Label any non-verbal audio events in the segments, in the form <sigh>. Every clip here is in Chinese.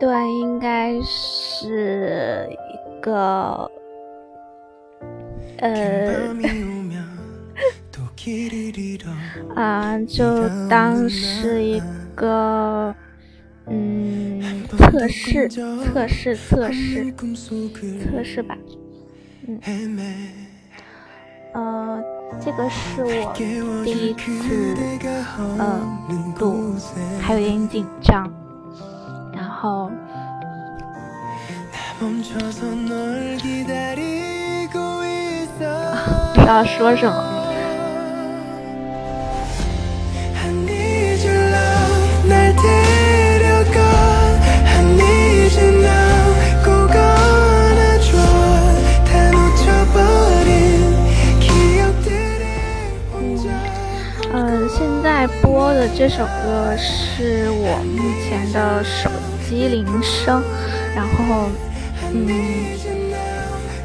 应该是一个，呃，<laughs> 啊，就当是一个，嗯，<laughs> 测试，测试，测试，测试吧，嗯，呃，这个是我第一次，嗯，录，还有点紧张。后，<laughs> 不知道说什么。这首歌是我目前的手。机铃声，然后，嗯，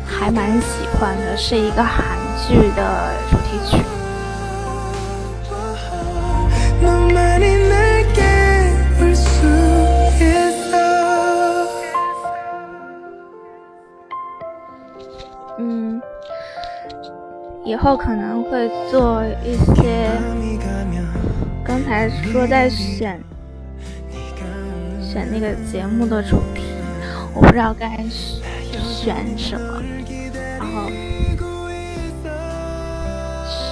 还蛮喜欢的，是一个韩剧的主题曲。嗯，以后可能会做一些，刚才说在选。选那个节目的主题，我不知道该选什么，然后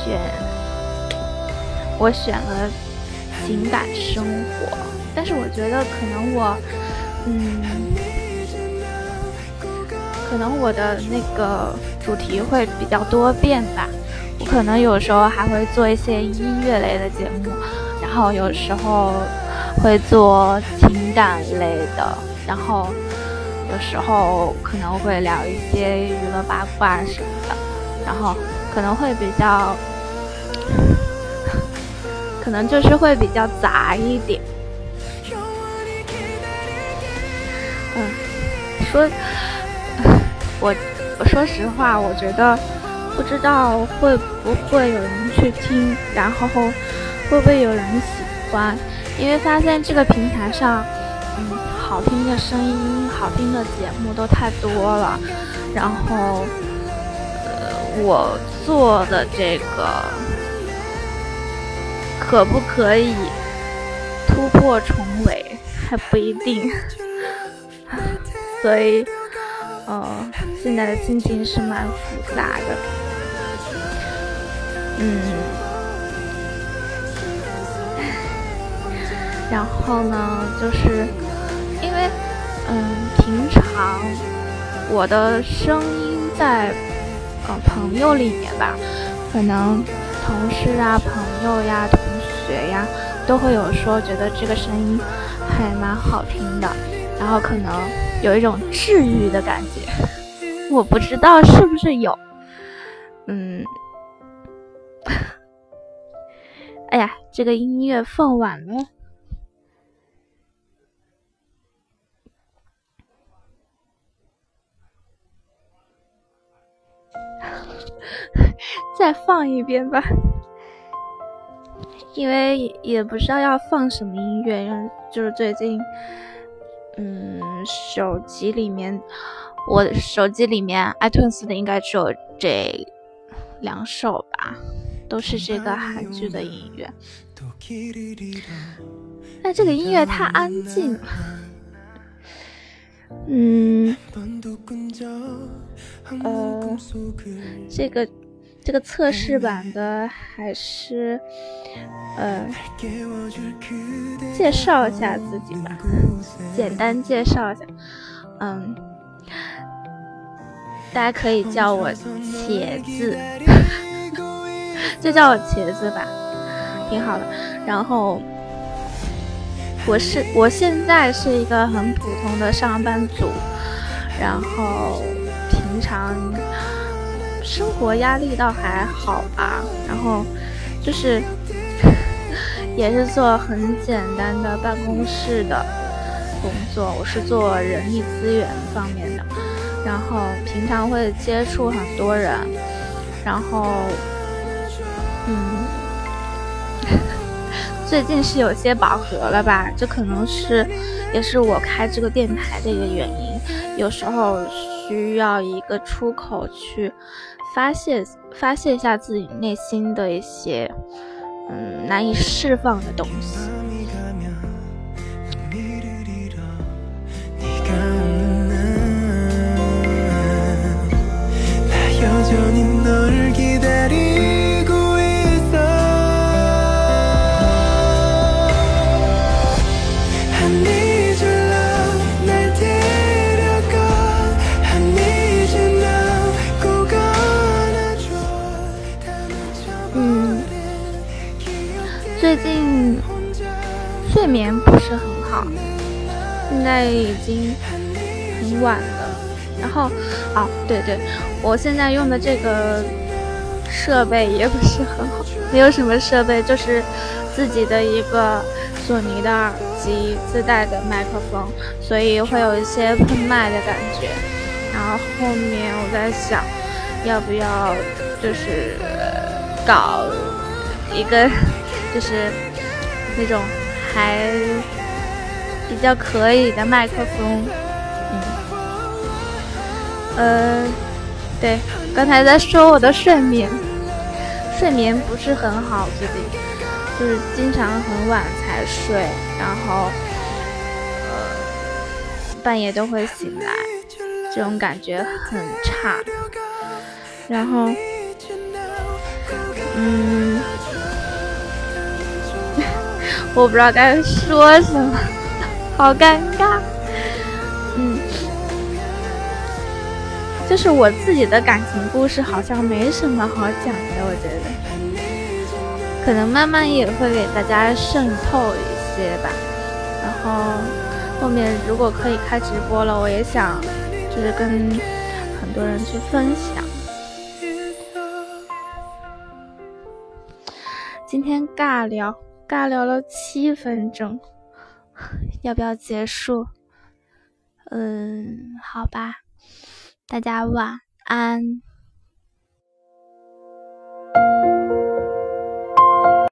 选我选了情感生活，但是我觉得可能我，嗯，可能我的那个主题会比较多变吧，我可能有时候还会做一些音乐类的节目，然后有时候。会做情感类的，然后有时候可能会聊一些娱乐八卦什么的，然后可能会比较，<laughs> 可能就是会比较杂一点。嗯，说，<laughs> 我我说实话，我觉得不知道会不会有人去听，然后会不会有人喜欢。因为发现这个平台上，嗯，好听的声音、好听的节目都太多了，然后，呃，我做的这个可不可以突破重围还不一定，<laughs> 所以，呃，现在的心情是蛮复杂的，嗯。然后呢，就是因为，嗯，平常我的声音在呃朋友里面吧，可能同事啊、朋友呀、同学呀，都会有说觉得这个声音还蛮好听的，然后可能有一种治愈的感觉。我不知道是不是有，嗯，哎呀，这个音乐放晚了。<laughs> 再放一遍吧，因为也不知道要放什么音乐，就是最近，嗯，手机里面，我手机里面 iTunes 的应该只有这两首吧，都是这个韩剧的音乐。那这个音乐太安静了，嗯，呃，这个。这个测试版的还是，呃，介绍一下自己吧，简单介绍一下，嗯，大家可以叫我茄子，就叫我茄子吧，挺好的。然后，我是我现在是一个很普通的上班族，然后平常。生活压力倒还好吧，然后就是 <laughs> 也是做很简单的办公室的工作，我是做人力资源方面的，然后平常会接触很多人，然后嗯，<laughs> 最近是有些饱和了吧？这可能是也是我开这个电台的一个原因。有时候需要一个出口去发泄发泄一下自己内心的一些嗯难以释放的东西。眠不是很好，现在已经很晚了。然后，啊，对对，我现在用的这个设备也不是很好，没有什么设备，就是自己的一个索尼的耳机自带的麦克风，所以会有一些喷麦的感觉。然后后面我在想，要不要就是搞一个，<laughs> 就是那种还比较可以的麦克风。嗯呃，对，刚才在说我的睡眠，睡眠不是很好，最近就是经常很晚才睡，然后呃半夜都会醒来，这种感觉很差。然后，嗯，我不知道该说什么，<laughs> 好尴尬。嗯就是我自己的感情故事，好像没什么好讲的。我觉得，可能慢慢也会给大家渗透一些吧。然后后面如果可以开直播了，我也想就是跟很多人去分享。今天尬聊，尬聊了七分钟，要不要结束？嗯，好吧。大家晚安。